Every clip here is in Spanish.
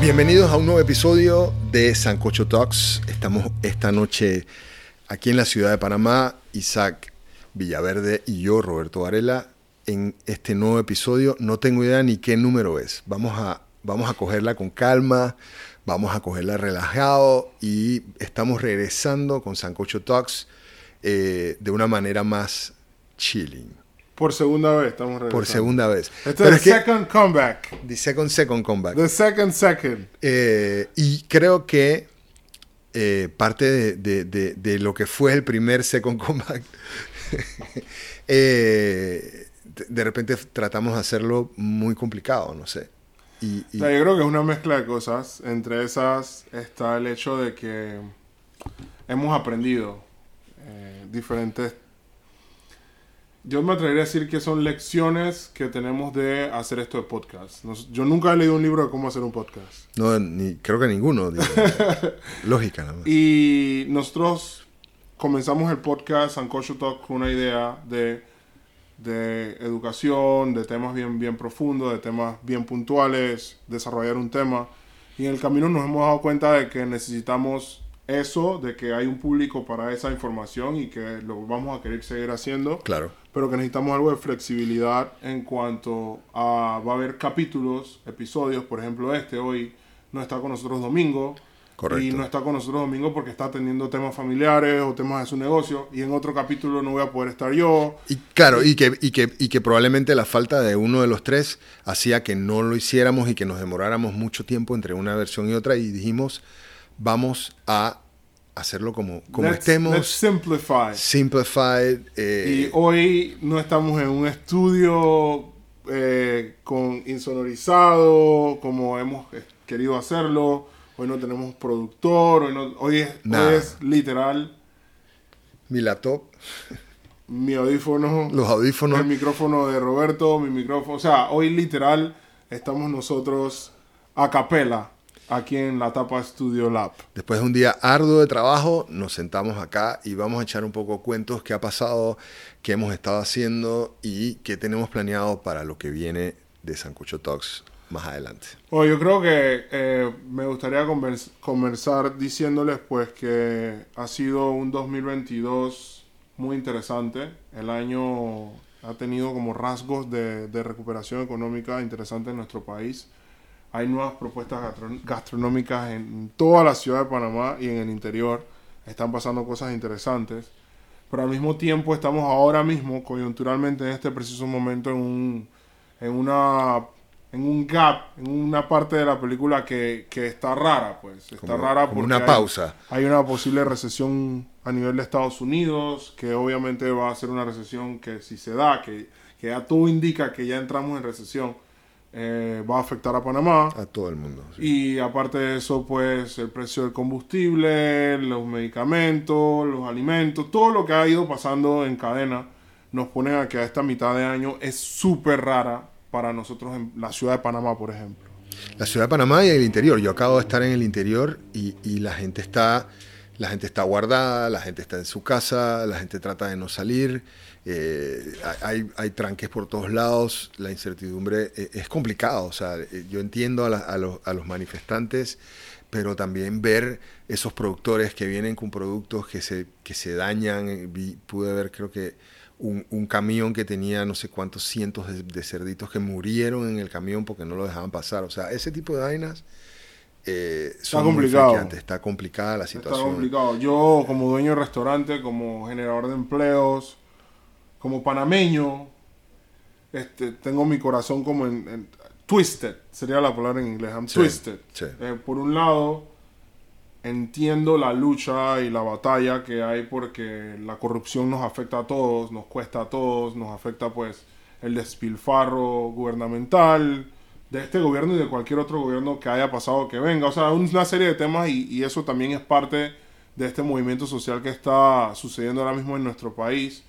bienvenidos a un nuevo episodio de Sancocho Talks. Estamos esta noche aquí en la ciudad de Panamá, Isaac Villaverde y yo, Roberto Varela, en este nuevo episodio. No tengo idea ni qué número es. Vamos a, vamos a cogerla con calma, vamos a cogerla relajado y estamos regresando con Sancocho Talks eh, de una manera más chilling. Por segunda vez estamos regresando. Por segunda vez. Este Pero es que- el second comeback. The second, second comeback. The second second. Eh, y creo que eh, parte de, de- de- de lo que fue el primer Second Comeback, eh, de, repente tratamos de hacerlo muy complicado, no sé. Y, y- O sea, yo creo que es una mezcla de cosas. Entre esas está el hecho de que hemos aprendido diferentes... Yo me atrevería a decir que son lecciones que tenemos de hacer esto de podcast. Nos- yo nunca he leído un libro de cómo hacer un podcast. no, ni, creo que ninguno. digo. Lógica, nada más. Y nosotros comenzamos el podcast Sancocho Talk con una idea de, de educación, de temas bien, bien profundos, de temas bien puntuales, desarrollar un tema. Y en el camino nos hemos dado cuenta de que necesitamos eso, de que hay un público para esa información y que lo vamos a querer seguir haciendo Claro. Pero que necesitamos algo de flexibilidad en cuanto a va a haber capítulos, episodios, por ejemplo este hoy no está con nosotros domingo Correcto. y no está con nosotros domingo porque está atendiendo temas familiares o temas de su negocio y en otro capítulo no voy a poder estar yo. Y claro, y que, y, que, y que probablemente la falta de uno de los tres hacía que no lo hiciéramos y que nos demoráramos mucho tiempo entre una versión y otra y dijimos, vamos a hacerlo como, como Let's- estemos, let's simplify. simplified. eh, Y hoy no estamos en un estudio eh, con insonorizado como hemos eh, querido hacerlo. Hoy no tenemos productor. Hoy, no- hoy es, hoy es literal mi laptop, mi audífono, los audífonos. el micrófono de Roberto, mi micrófono. O sea, hoy literal estamos nosotros a capela aquí en la Tapa Studio Lab. Después de un día arduo de trabajo, nos sentamos acá y vamos a echar un poco cuentos, qué ha pasado, qué hemos estado haciendo y qué tenemos planeado para lo que viene de Sancucho Talks más adelante. Bueno, yo creo que eh, me gustaría convers- conversar diciéndoles pues que ha sido un 2022 muy interesante. El año ha tenido como rasgos de, de recuperación económica interesante en nuestro país. Hay nuevas propuestas gastro- gastronómicas en toda la ciudad de Panamá y en el interior. Están pasando cosas interesantes. Pero al mismo tiempo estamos ahora mismo, coyunturalmente, en este preciso momento, en un, en una en un gap, en una parte de la película que, que está rara, pues. Está Como- rara como porque una hay- pausa. Hay, una posible recesión a nivel de Estados Unidos, que obviamente va a ser una recesión que si se da, que, que ya todo indica que ya entramos en recesión, eh, va a afectar a Panamá. A todo el mundo. sí. Y aparte de eso, pues el precio del combustible, los medicamentos, los alimentos, todo lo que ha ido pasando en cadena nos pone a que a esta mitad de año es súper rara para nosotros en la ciudad de Panamá, por ejemplo. La ciudad de Panamá y el interior. Yo acabo de estar en el interior y, y la gente está la gente está guardada, la gente está en su casa, la gente trata de no salir, eh, hay, hay tranques por todos lados, la incertidumbre eh, es complicado. O sea, eh, yo entiendo a, la- a los, a los manifestantes, pero también ver esos productores que vienen con productos que se, que se dañan. eh, vi- pude ver, creo que un, un camión que tenía no sé cuántos cientos de, de cerditos que murieron en el camión porque no lo dejaban pasar. O sea, ese tipo de vainas eh, son muy complicado. Está complicada la Está situación. complicado. Yo, como dueño de restaurante, como generador de empleos, como panameño, este, tengo mi corazón como en, en- twisted, sería la palabra en inglés. I'm Sí, twisted. sí. Eh, por un lado, entiendo la lucha y la batalla que hay porque la corrupción nos afecta a todos, nos cuesta a todos, nos afecta pues el despilfarro gubernamental de este gobierno y de cualquier otro gobierno que haya pasado que venga. O sea, una serie de temas y, y eso también es parte de este movimiento social que está sucediendo ahora mismo en nuestro país.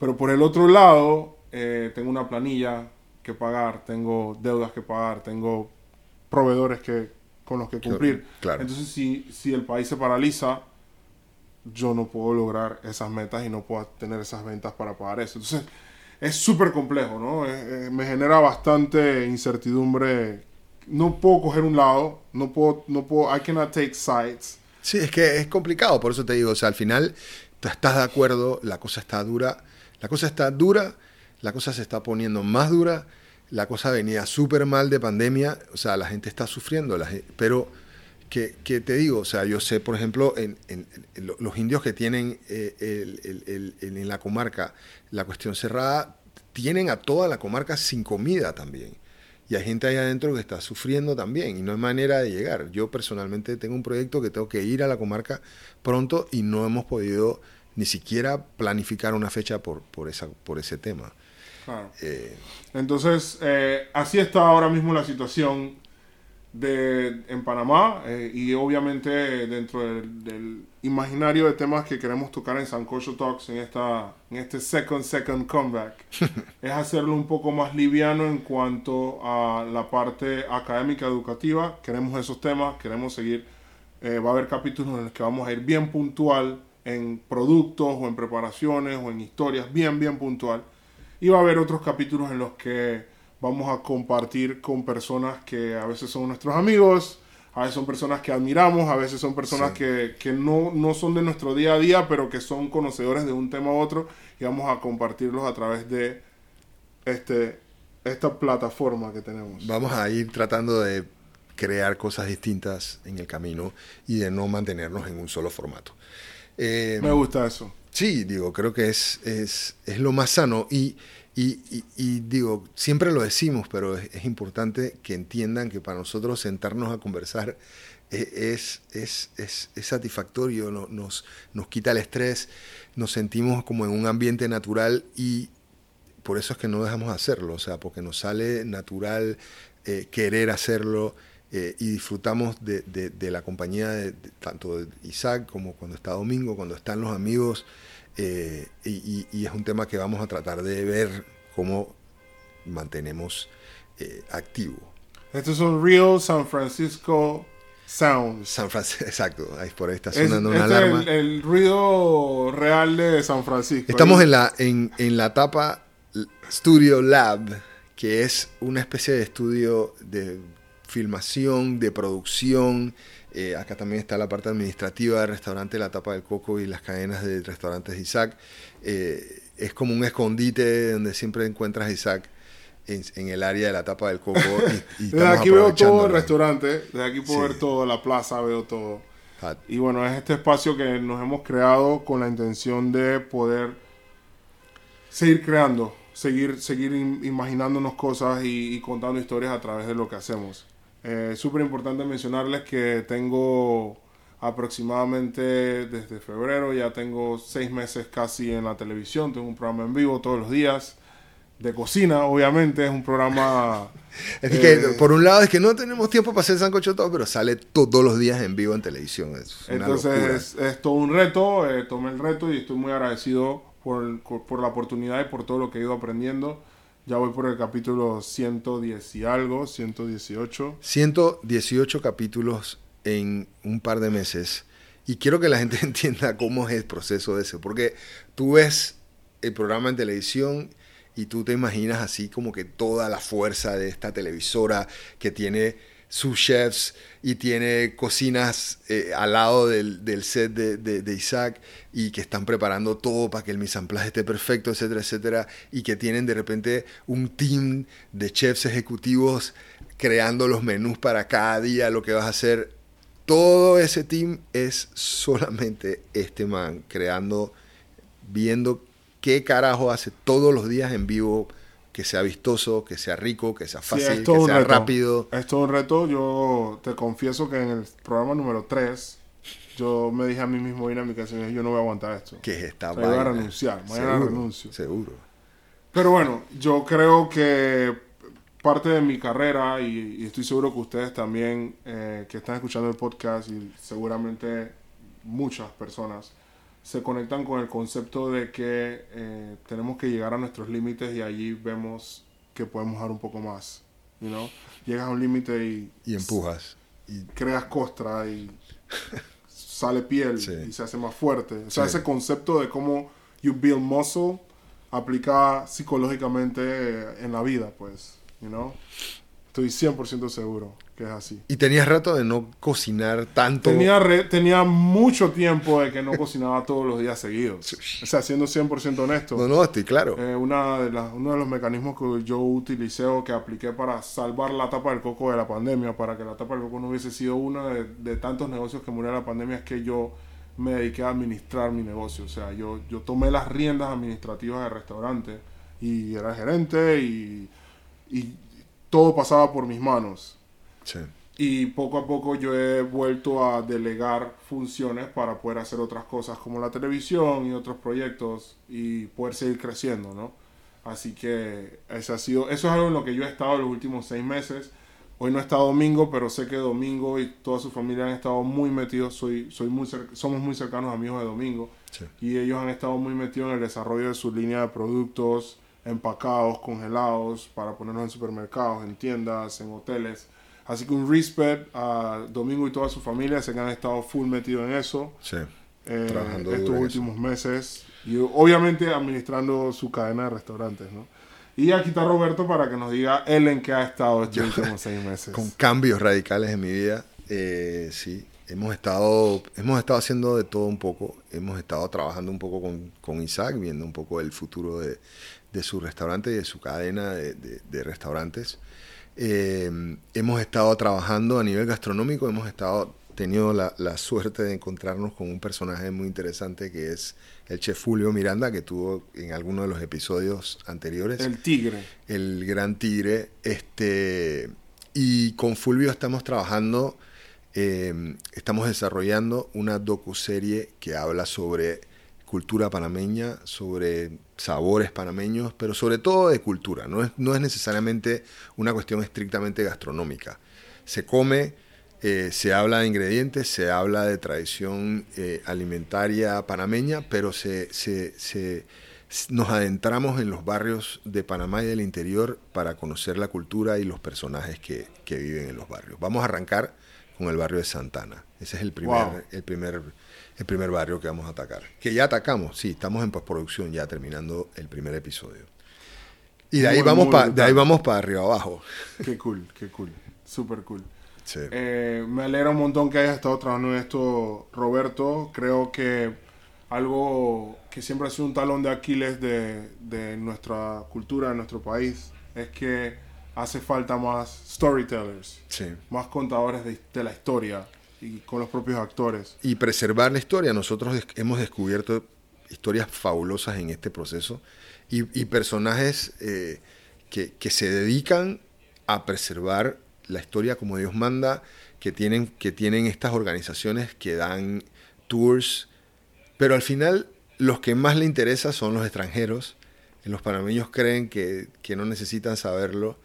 Pero por el otro lado, eh, tengo una planilla que pagar, tengo deudas que pagar, tengo proveedores que, con los que cumplir. claro. Entonces, si, si el país se paraliza, yo no puedo lograr esas metas y no puedo tener esas ventas para pagar eso. Entonces, es súper complejo, ¿no? Eh, eh, me genera bastante incertidumbre no puedo coger un lado, no puedo, no puedo, I cannot take sides. Sí, es que es complicado, por eso te digo, o sea, al final tú estás de acuerdo, la cosa está dura, la cosa está dura, la cosa se está poniendo más dura, la cosa venía súper mal de pandemia, o sea, la gente está sufriendo, pero que, te digo, o sea, yo sé, por ejemplo, los indios que tienen eh, en la comarca la cuestión cerrada, tienen a toda la comarca sin comida también. Y hay gente ahí adentro que está sufriendo también y no hay manera de llegar. Yo personalmente tengo un proyecto que tengo que ir a la comarca pronto y no hemos podido ni siquiera planificar una fecha por, por, esa, por ese tema. Eh, Entonces, eh, así está ahora mismo la situación de, en Panamá eh, y obviamente dentro del, imaginario de temas que queremos tocar en Sancocho Talks en, esta, en este second, second comeback es hacerlo un poco más liviano en cuanto a la parte académica educativa. Queremos esos temas, queremos seguir. va a haber capítulos en los que vamos a ir bien puntual en productos o en preparaciones o en historias, bien, bien puntual. Y va a haber otros capítulos en los que vamos a compartir con personas que a veces son nuestros amigos, a veces son personas que admiramos, a veces son personas que, no, no, son de nuestro día a día, pero que son conocedores de un tema u otro y vamos a compartirlos a través de este, esta plataforma que tenemos. Vamos a ir tratando de crear cosas distintas en el camino y de no mantenernos en un solo formato. Eh, Me gusta eso. Sí, digo, creo que es, es, es lo más sano y, y, y, digo, siempre lo decimos, pero es, importante que entiendan que para nosotros sentarnos a conversar e, es, es, es, es satisfactorio, nos, nos quita el estrés, nos sentimos como en un ambiente natural y por eso es que no dejamos de hacerlo, o sea, porque nos sale natural eh, querer hacerlo eh, y disfrutamos de, de, la compañía de, tanto de Isaac como cuando está Domingo, cuando están los amigos. Eh, y, y, es un tema que vamos a tratar de ver cómo mantenemos eh, activo. Estos son Real San Francisco Sounds. San Francisco, exacto. Ahí por ahí está sonando una este alarma. Es el, ruido real de San Francisco. Estamos en la, en, en la etapa Studio Lab, que es una especie de estudio de filmación, de producción. Eh, acá también está la parte administrativa del restaurante La Tapa del Coco y las cadenas de restaurantes Isaac. Eh, es como un escondite donde siempre encuentras a Isaac en, el área de la Tapa del Coco. Y, desde aquí veo todo el restaurante, desde aquí puedo ver todo, la plaza, veo todo. Y bueno, es este espacio que nos hemos creado con la intención de poder seguir creando, seguir, seguir imaginándonos cosas y, y contando historias a través de lo que hacemos. Eh, Súper importante mencionarles que tengo aproximadamente desde febrero, ya tengo seis meses casi en la televisión, tengo un programa en vivo todos los días, de cocina, obviamente, es un programa... es que, eh, por un lado, es que no tenemos tiempo para hacer sancocho todo, pero sale todos los días en vivo en televisión. entonces, es, todo un reto, eh, tomé el reto y estoy muy agradecido por, por la oportunidad y por todo lo que he ido aprendiendo. Ya voy por el capítulo 110 y algo, 118. 118 capítulos en un par de meses. Y quiero que la gente entienda cómo es el proceso de ese. Porque tú ves el programa en televisión y tú te imaginas así como que toda la fuerza de esta televisora que tiene sus chefs y tiene cocinas eh, al lado del, del set de, de, Isaac y que están preparando todo para que el mise esté perfecto, etcétera, etcétera, y que tienen de repente un team de chefs ejecutivos creando los menús para cada día, lo que vas a hacer. Todo ese team es solamente este man creando, viendo qué carajo hace todos los días en vivo que sea vistoso, que sea rico, que sea fácil, que sea rápido. Es todo un reto. Yo te confieso que en el programa número 3, yo me dije a mí mismo, ir a mi yo no voy a aguantar esto. Que es esta Voy a renunciar, mañana seguro, renuncio. Seguro. Pero bueno, yo creo que parte de mi carrera, y, estoy seguro que ustedes también, eh, que están escuchando el podcast, y seguramente muchas personas, se conectan con el concepto de que eh, tenemos que llegar a nuestros límites y allí vemos que podemos dar un poco más. You Llegas a un límite y... Y empujas. Y creas costra y sale piel y se hace más fuerte. O sea, ese concepto de cómo you build muscle aplica psicológicamente en la vida, pues. You know? Estoy 100% seguro que es así. ¿Y tenías rato de no cocinar tanto? Tenía, re- tenía mucho tiempo de que no cocinaba todos los días seguidos. O sea, siendo 100% honesto. No, no, estoy claro. Eh, una de las, uno de los mecanismos que yo utilicé o que apliqué para salvar la tapa del coco de la pandemia, para que la tapa del coco no hubiese sido uno de, de tantos negocios que murió la pandemia, es que yo me dediqué a administrar mi negocio. O sea, yo, yo tomé las riendas administrativas del restaurante y era gerente y, y todo pasaba por mis manos. Sí. Y poco a poco yo he vuelto a delegar funciones para poder hacer otras cosas como la televisión y otros proyectos y poder seguir creciendo, ¿no? Así que ese ha sido, eso es algo en lo que yo he estado los últimos seis meses. Hoy no está Domingo, pero sé que Domingo y toda su familia han estado muy metidos. Soy, soy muy somos muy cercanos amigos de Domingo. Sí. Y ellos han estado muy metidos en el desarrollo de su línea de productos empacados, congelados, para ponerlos en supermercados, en tiendas, en hoteles. Así que un respect a Domingo y toda su familia. Sé que han estado full metidos en eso Sí. eh, Trabajando estos últimos meses. Y obviamente administrando su cadena de restaurantes, ¿no? Y aquí está Roberto para que nos diga él en qué ha estado estos últimos seis meses. Con cambios radicales en mi vida, eh, sí. Hemos estado, hemos estado haciendo de todo un poco. Hemos estado trabajando un poco con, con Isaac, viendo un poco el futuro de, de su restaurante y de su cadena de, de- de restaurantes. Eh, hemos estado trabajando a nivel gastronómico, hemos estado tenido la, la suerte de encontrarnos con un personaje muy interesante que es el chef Julio Miranda, que tuvo en alguno de los episodios anteriores El tigre. el gran tigre. Este, y con Fulvio estamos trabajando, eh, estamos desarrollando una docuserie que habla sobre cultura panameña, sobre sabores panameños, pero sobre todo de cultura. No es, no es necesariamente una cuestión estrictamente gastronómica. Se come, eh, se habla de ingredientes, se habla de tradición eh, alimentaria panameña, pero se, se- se- nos adentramos en los barrios de Panamá y del interior para conocer la cultura y los personajes que, que viven en los barrios. Vamos a arrancar con el barrio de Santana. Ese es el primer, Wow. el primer, el primer barrio que vamos a atacar. Que ya atacamos, sí, estamos en postproducción ya terminando el primer episodio. Y de ahí Muy, vamos muy para de ahí vamos para arriba abajo. Qué cool, qué cool. Súper cool. Sí. Eh, me alegra un montón que hayas estado trabajando en esto, Roberto. Creo que algo que siempre ha sido un talón de Aquiles de, de nuestra cultura, de nuestro país, es que hace falta más storytellers, Sí. más contadores de, de la historia y con los propios actores. y preservar la historia. Nosotros hemos descubierto historias fabulosas en este proceso y, y personajes eh, que, que se dedican a preservar la historia como Dios manda, que tienen, que tienen estas organizaciones que dan tours, pero al final los que más le interesa son los extranjeros. Los panameños creen que, que no necesitan saberlo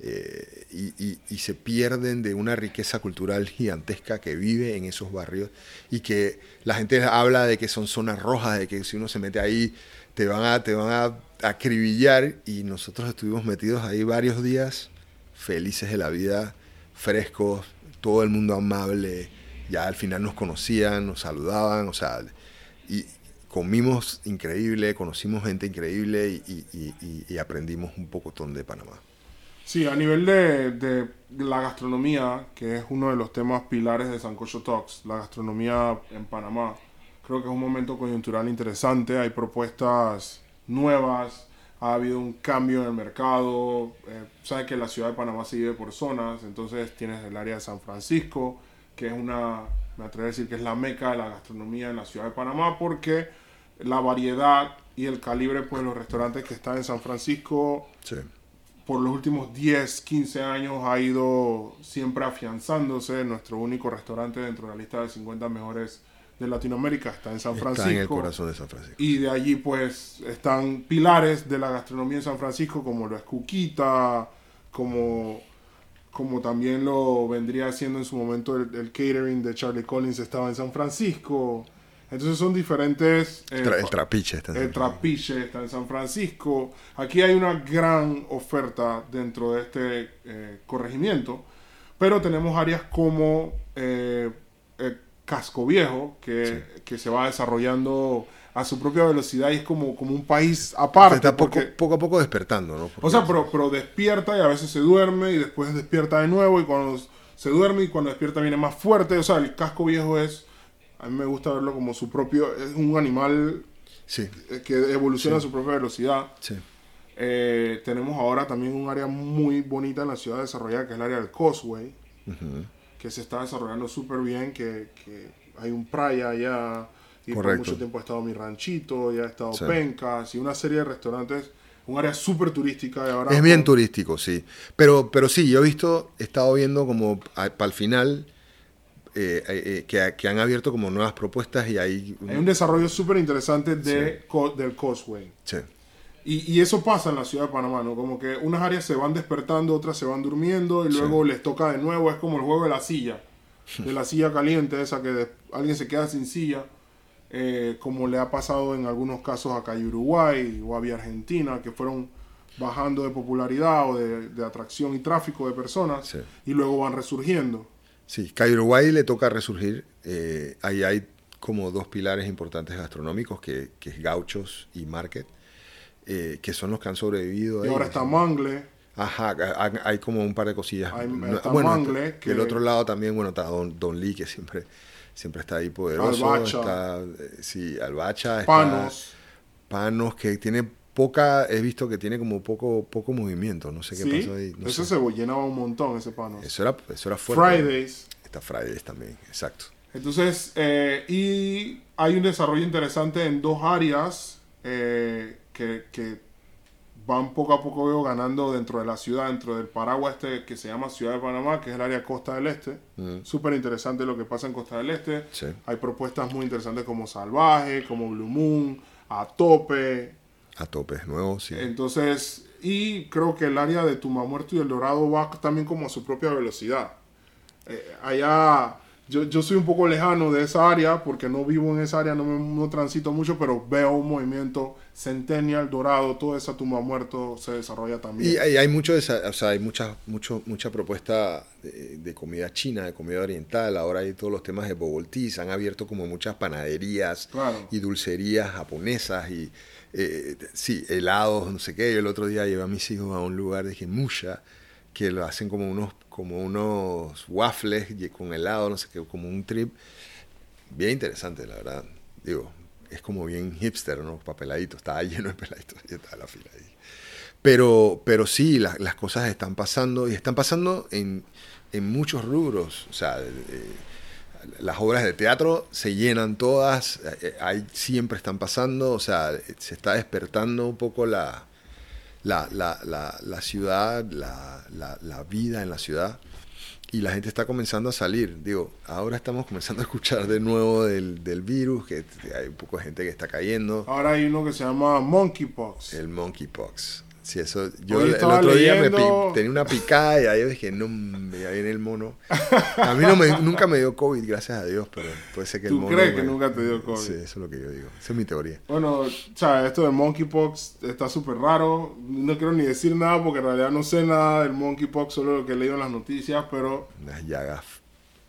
eh, y, se pierden de una riqueza cultural gigantesca que vive en esos barrios y que la gente habla de que son zonas rojas, de que si uno se mete ahí te van a, te van a acribillar y nosotros estuvimos metidos ahí varios días felices de la vida, frescos, todo el mundo amable, ya al final nos conocían, nos saludaban, o sea, y comimos increíble, conocimos gente increíble y aprendimos un pocotón de Panamá. Sí, a nivel de, de la gastronomía, que es uno de los temas pilares de Sancocho Talks, la gastronomía en Panamá, creo que es un momento coyuntural interesante, hay propuestas nuevas, ha habido un cambio en el mercado, eh, sabes que la ciudad de Panamá se vive por zonas, entonces tienes el área de San Francisco, que es una, me atrevo a decir que es la meca de la gastronomía en la ciudad de Panamá, porque la variedad y el calibre pues, los restaurantes que están en San Francisco Sí. Por los últimos 10, 15 años ha ido siempre afianzándose. Nuestro único restaurante dentro de la lista de 50 mejores de Latinoamérica está en San Francisco. Está en el corazón de San Francisco. Y de allí pues están pilares de la gastronomía en San Francisco como lo es Cuquita, como, como también lo vendría haciendo en su momento el, el catering de Charlie Collins estaba en San Francisco. Entonces son diferentes... eh, Tra- el trapiche está en el San Francisco. Trapiche está en San Francisco. Aquí hay una gran oferta dentro de este eh, corregimiento, pero tenemos áreas como eh, eh, casco viejo que, que se va desarrollando a su propia velocidad y es como, como un país aparte. Está poco, porque- poco a poco despertando, ¿no? o sea, pero, pero despierta y a veces se duerme y después despierta de nuevo y cuando se duerme y cuando despierta viene más fuerte. O sea, el casco viejo es, a mí me gusta verlo como su propio, es un animal Sí, eh, que evoluciona a su propia velocidad. sí. Eh, tenemos ahora también un área muy bonita en la ciudad desarrollada que es el área del Causeway, Ujú. que se está desarrollando súper bien, que, que hay un playa allá y por mucho tiempo ha estado mi ranchito, ya ha estado Sí. Pencas y una serie de restaurantes, un área súper turística y ahora Es bien turístico, sí. Pero, pero sí, yo he visto, he estado viendo como para el final eh, eh, eh, que, que han abierto como nuevas propuestas y hay... Hay un desarrollo súper interesante de, co- del Causeway. Sí, Y, y eso pasa en la ciudad de Panamá, ¿no? Como que unas áreas se van despertando, otras se van durmiendo y luego les toca de nuevo. Es como el juego de la silla. De la silla caliente, esa que de- alguien se queda sin silla. eh, como le ha pasado en algunos casos acá en Uruguay o había Argentina, que fueron bajando de popularidad o de, de atracción y tráfico de personas Sí. y luego van resurgiendo. Sí. A Uruguay le toca resurgir. eh, ahí hay como dos pilares importantes gastronómicos, que, que es Gauchos y Market, eh, que son los que han sobrevivido. Y ahí. ahora está Mangle, Ajá, hay, como un par de cosillas. Hay- está bueno, Mangle, que que- del otro lado también, bueno, está Don, Don Lee, que siempre, siempre está ahí poderoso. Albacha. Está, eh, sí, Albacha. está- Panos. Panos, que tiene poca, he visto que tiene como poco, poco movimiento, no sé qué Sí, pasó ahí. no eso sé. se llenaba un montón, ese Panos. Eso era, eso era fuerte. Fridays. Está Fridays también, exacto. Entonces, eh, y hay un desarrollo interesante en dos áreas eh, que, que van poco a poco veo, ganando dentro de la ciudad, dentro del paraguas este que se llama Ciudad de Panamá, que es el área Costa del Este. Mm. Súper interesante lo que pasa en Costa del Este. Sí. Hay propuestas muy interesantes como Salvaje, como Blue Moon, A Tope. A tope, nuevo, sí. Entonces, y creo que el área de Tumamuerto y El Dorado va también como a su propia velocidad. Eh, allá, yo, yo soy un poco lejano de esa área porque no vivo en esa área, no, me, no transito mucho, pero veo un movimiento Centennial, Dorado, toda esa Tumamuerto se desarrolla también. Y hay, hay mucho, o sea, hay mucha, mucho, mucha propuesta de, de comida china, de comida oriental. Ahora hay todos los temas de. Se han abierto como muchas panaderías Claro. y dulcerías japonesas y eh, sí, helados, no sé qué. Yo el otro día llevé a mis hijos a un lugar de Musha que lo hacen como unos, como unos waffles con helado, no sé qué, como un trip bien interesante, la verdad. Digo, es como bien hipster, ¿no? Para peladitos. Estaba lleno de peladitos y estaba la fila ahí. Pero, pero sí, la- las cosas están pasando y están pasando en, en muchos rubros. O sea, eh, las obras de teatro se llenan todas, eh, hay, siempre están pasando, o sea, se está despertando un poco la, la, la, la, la ciudad, la vida en la ciudad. Y la gente está comenzando a salir. Digo, ahora estamos comenzando a escuchar de nuevo del, del virus, que hay un poco de gente que está cayendo. Ahora hay uno que se llama Monkeypox. El monkeypox. Sí, eso. Yo el estaba otro día me leyendo- tenía una picada y ahí dije, no, me ya viene el mono. A mí no me, nunca me dio COVID, gracias a Dios, pero puede ser que el ¿Tú mono. crees que me- nunca te dio COVID? Sí, eso es lo que yo digo. Esa es mi teoría. Bueno, o sea, esto del monkeypox está súper raro. No quiero ni decir nada porque en realidad no sé nada del monkeypox, solo lo que he leído en las noticias, pero Unas llagas.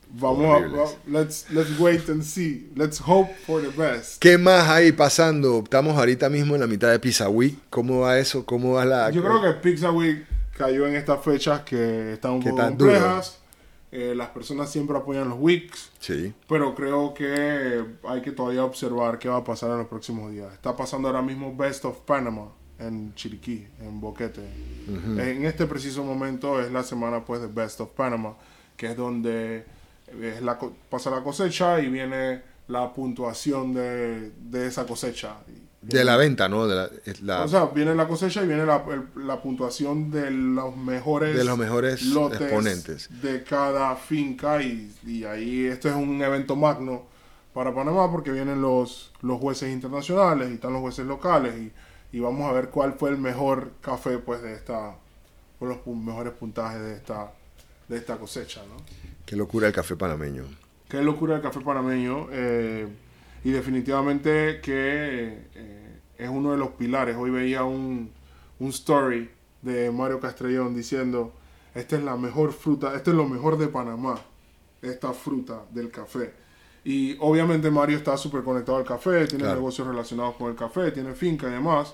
Vamos a... Horribles. let's, let's wait and see. Let's hope for the best. ¿Qué más hay pasando? Estamos ahorita mismo en la mitad de Pizza Week. ¿Cómo va eso? ¿Cómo va la.? Yo creo que Pizza Week cayó en estas fechas que están un poco complejas. Eh, las personas siempre apoyan los weeks, Sí. pero creo que hay que todavía observar qué va a pasar en los próximos días. Está pasando ahora mismo Best of Panama en Chiriquí, en Boquete. En este preciso momento es la semana pues de Best of Panama, que es donde es la, pasa la cosecha y viene la puntuación de, de esa cosecha. De la venta, ¿no? De la, la- o sea, viene la cosecha y viene la, la puntuación de los mejores, De los mejores lotes exponentes. de cada finca y, y ahí esto es un evento magno para Panamá porque vienen los, los jueces internacionales y están los jueces locales y, y vamos a ver cuál fue el mejor café pues de esta, o los mejores puntajes de esta, de esta cosecha, ¿no? Qué locura el café panameño. Qué locura el café panameño. eh, y definitivamente que eh, es uno de los pilares. Hoy veía un, un story de Mario Castrellón diciendo, esta es la mejor fruta, esto es lo mejor de Panamá, esta fruta del café. Y obviamente Mario está súper conectado al café, tiene negocios relacionados con el café, tiene finca y demás.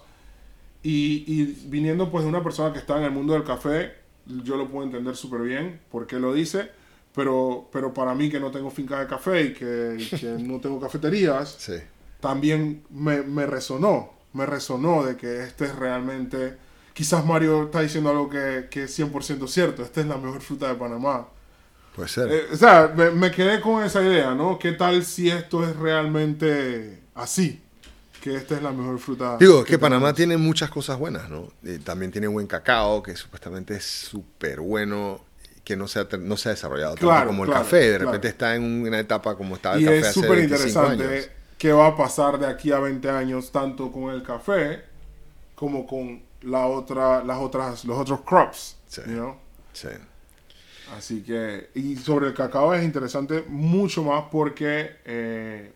Y, y, viniendo pues de una persona que está en el mundo del café, yo lo puedo entender súper bien por qué lo dice, pero, pero para mí que no tengo finca de café y que, que no tengo cafeterías, sí. también me, me, resonó, me resonó de que este es realmente, quizás Mario está diciendo algo que, que es 100% cierto, esta es la mejor fruta de Panamá. Puede ser. Eh, o sea, me, me, quedé con esa idea, ¿no? ¿Qué tal si esto es realmente así? Que esta es la mejor fruta. Digo, que, que Panamá tiene muchas cosas buenas, ¿no? Eh, también tiene buen cacao, que supuestamente es súper bueno, que no se ha, no se ha desarrollado claro, tanto como el claro, café. De repente está en una etapa como estaba el y café es hace súper 25 interesante qué va a pasar de aquí a 20 años, tanto con el café como con la otra, las otras, los otros crops. Sí. you know? Sí. Así que, y sobre el cacao es interesante mucho más porque eh,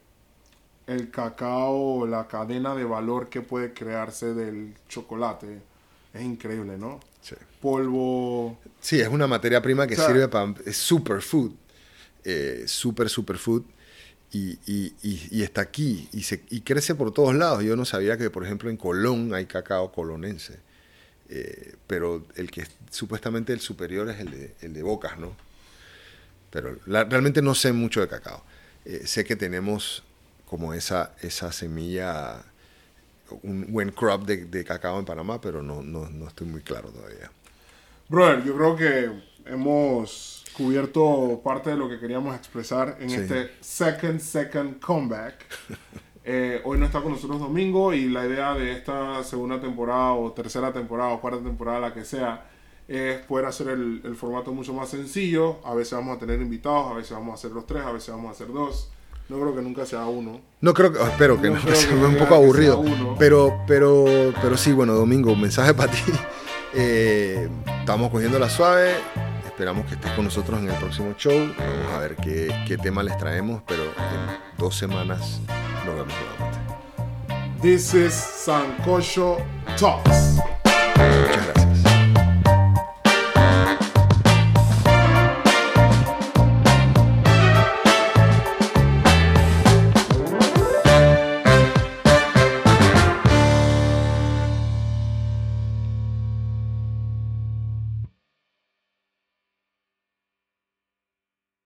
el cacao, la cadena de valor que puede crearse del chocolate es increíble, ¿no? Sí. Polvo, Sí, es una materia prima que O sea, sirve para... Es superfood. Eh, super, superfood. Y, y, y, y está aquí. Y, se, y crece por todos lados. Yo no sabía que, por ejemplo, en Colón hay cacao colonense. Eh, pero el que es supuestamente el superior es el de, el de Bocas, ¿no? Pero la- realmente no sé mucho de cacao. Eh, sé que tenemos como esa, esa semilla, un buen crop de, de cacao en Panamá, pero no, no, no estoy muy claro todavía. Brother, yo creo que hemos cubierto parte de lo que queríamos expresar en Sí. este second, second comeback. Eh, hoy no está con nosotros Domingo y la idea de esta segunda temporada o tercera temporada o cuarta temporada, la que sea, es poder hacer el, el formato mucho más sencillo. A veces vamos a tener invitados, a veces vamos a hacer los tres, a veces vamos a hacer dos. No creo que nunca sea uno. No creo que, espero que No no, creo sea que un poco aburrido. Pero, pero, pero sí, bueno, Domingo, un mensaje para ti. Eh, estamos cogiendo la suave. Esperamos que estés con nosotros en el próximo show. Vamos a ver qué, qué tema les traemos, pero en dos semanas nos vemos nuevamente. This is Sancocho Talks.